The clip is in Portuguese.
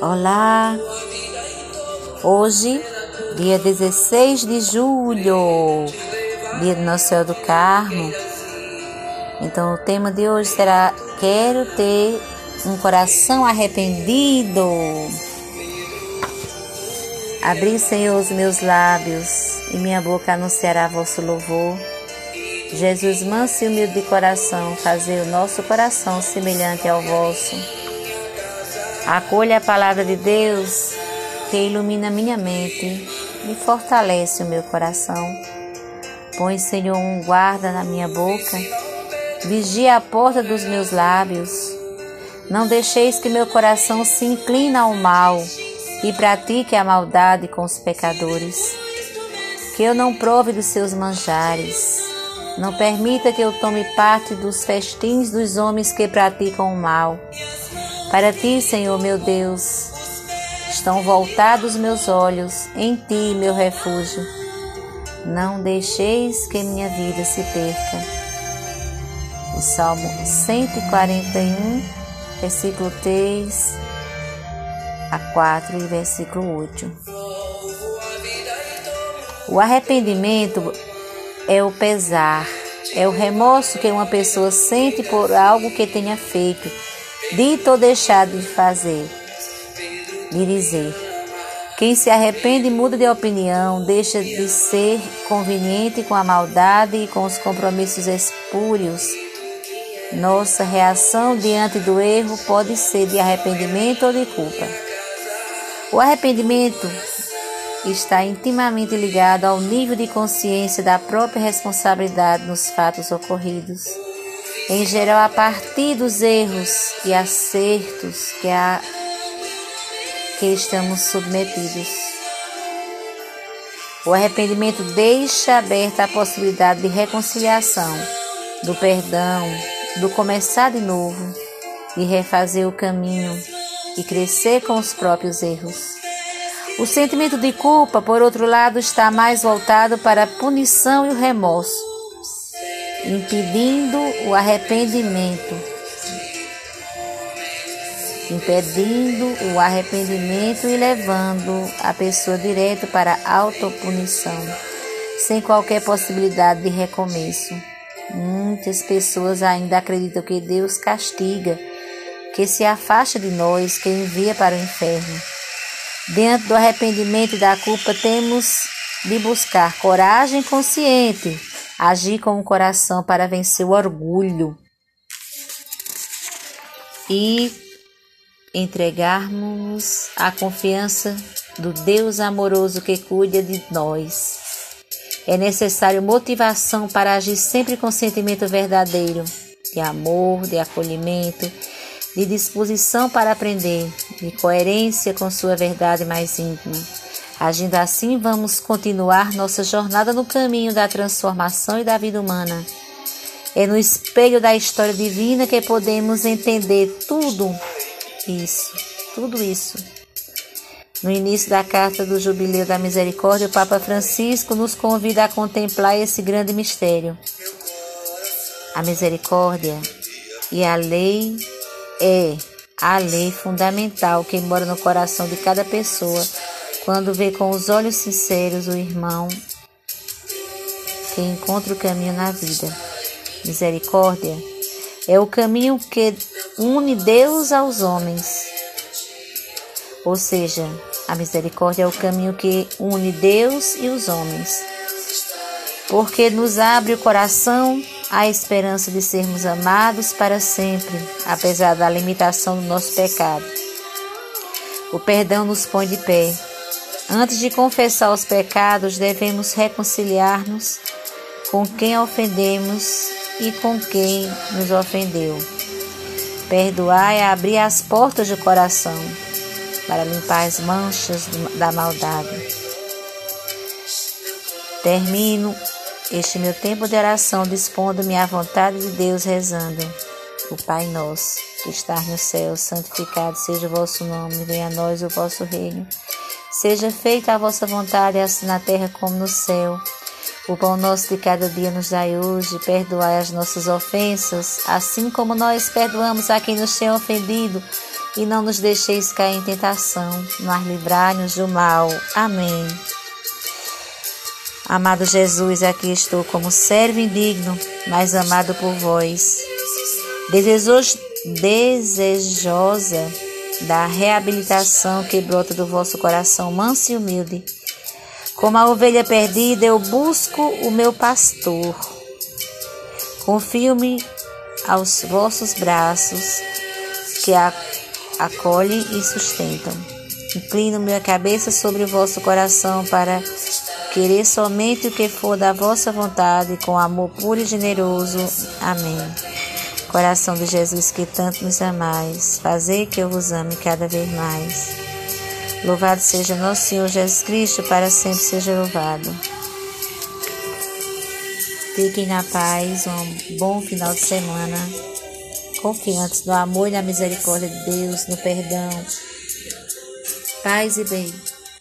Olá! Hoje, dia 16 de julho, dia do Nosso Senhor do Carmo. Então, o tema de hoje será: Quero ter um coração arrependido. Abri, Senhor, os meus lábios e minha boca anunciará vosso louvor. Jesus, manso e humilde de coração, fazer o nosso coração semelhante ao vosso. Acolha a palavra de Deus que ilumina minha mente e fortalece o meu coração. Põe, Senhor, um guarda na minha boca, vigia a porta dos meus lábios. Não deixeis que meu coração se incline ao mal e pratique a maldade com os pecadores. Que eu não prove dos seus manjares. Não permita que eu tome parte dos festins dos homens que praticam o mal. Para ti, Senhor meu Deus, estão voltados meus olhos, em ti, meu refúgio. Não deixeis que minha vida se perca. O Salmo 141, versículo 3 a 4 e versículo 8. O arrependimento é o pesar, é o remorso que uma pessoa sente por algo que tenha feito, dito ou deixado de fazer, de dizer. Quem se arrepende muda de opinião, deixa de ser conveniente com a maldade e com os compromissos espúrios. Nossa reação diante do erro pode ser de arrependimento ou de culpa. O arrependimento está intimamente ligado ao nível de consciência da própria responsabilidade nos fatos ocorridos, em geral a partir dos erros e acertos que, a, que estamos submetidos. O arrependimento deixa aberta a possibilidade de reconciliação, do perdão, do começar de novo, de refazer o caminho e crescer com os próprios erros. O sentimento de culpa, por outro lado, está mais voltado para a punição e o remorso, impedindo o arrependimento. Impedindo o arrependimento e levando a pessoa direto para a autopunição, sem qualquer possibilidade de recomeço. Muitas pessoas ainda acreditam que Deus castiga que se afasta de nós, que envia para o inferno. Dentro do arrependimento e da culpa, temos de buscar coragem consciente, agir com o coração para vencer o orgulho e entregarmos a confiança do Deus amoroso que cuida de nós. É necessário motivação para agir sempre com sentimento verdadeiro, de amor, de acolhimento de disposição para aprender, de coerência com sua verdade mais íntima. Agindo assim, vamos continuar nossa jornada no caminho da transformação e da vida humana. É no espelho da história divina que podemos entender tudo isso, tudo isso. No início da carta do Jubileu da Misericórdia, o Papa Francisco nos convida a contemplar esse grande mistério. A misericórdia e a lei é a lei fundamental que mora no coração de cada pessoa quando vê com os olhos sinceros o irmão que encontra o caminho na vida. Misericórdia é o caminho que une Deus aos homens. Ou seja, a misericórdia é o caminho que une Deus e os homens. Porque nos abre o coração a esperança de sermos amados para sempre, apesar da limitação do nosso pecado. O perdão nos põe de pé. Antes de confessar os pecados, devemos reconciliar-nos com quem ofendemos e com quem nos ofendeu. Perdoar é abrir as portas do coração para limpar as manchas da maldade. Termino este meu tempo de oração dispondo-me à vontade de Deus, rezando. O Pai nosso, que está no céu, santificado seja o vosso nome, venha a nós o vosso reino. Seja feita a vossa vontade, assim na terra como no céu. O pão nosso de cada dia nos dai hoje, perdoai as nossas ofensas, assim como nós perdoamos a quem nos tem ofendido. e não nos deixeis cair em tentação, mas livrai-nos do mal. Amém. Amado Jesus, aqui estou como servo indigno, mas amado por vós. Desejoso, desejosa da reabilitação que brota do vosso coração manso e humilde. Como a ovelha perdida, eu busco o meu pastor. Confio-me aos vossos braços, que a acolhem e sustentam. Inclino minha cabeça sobre o vosso coração para querer somente o que for da vossa vontade, com amor puro e generoso. Amém. Coração de Jesus, que tanto nos amais, fazei que eu vos ame cada vez mais. Louvado seja nosso Senhor Jesus Cristo, para sempre seja louvado. Fiquem na paz, um bom final de semana, confiantes no amor e na misericórdia de Deus, no perdão. Paz e bem.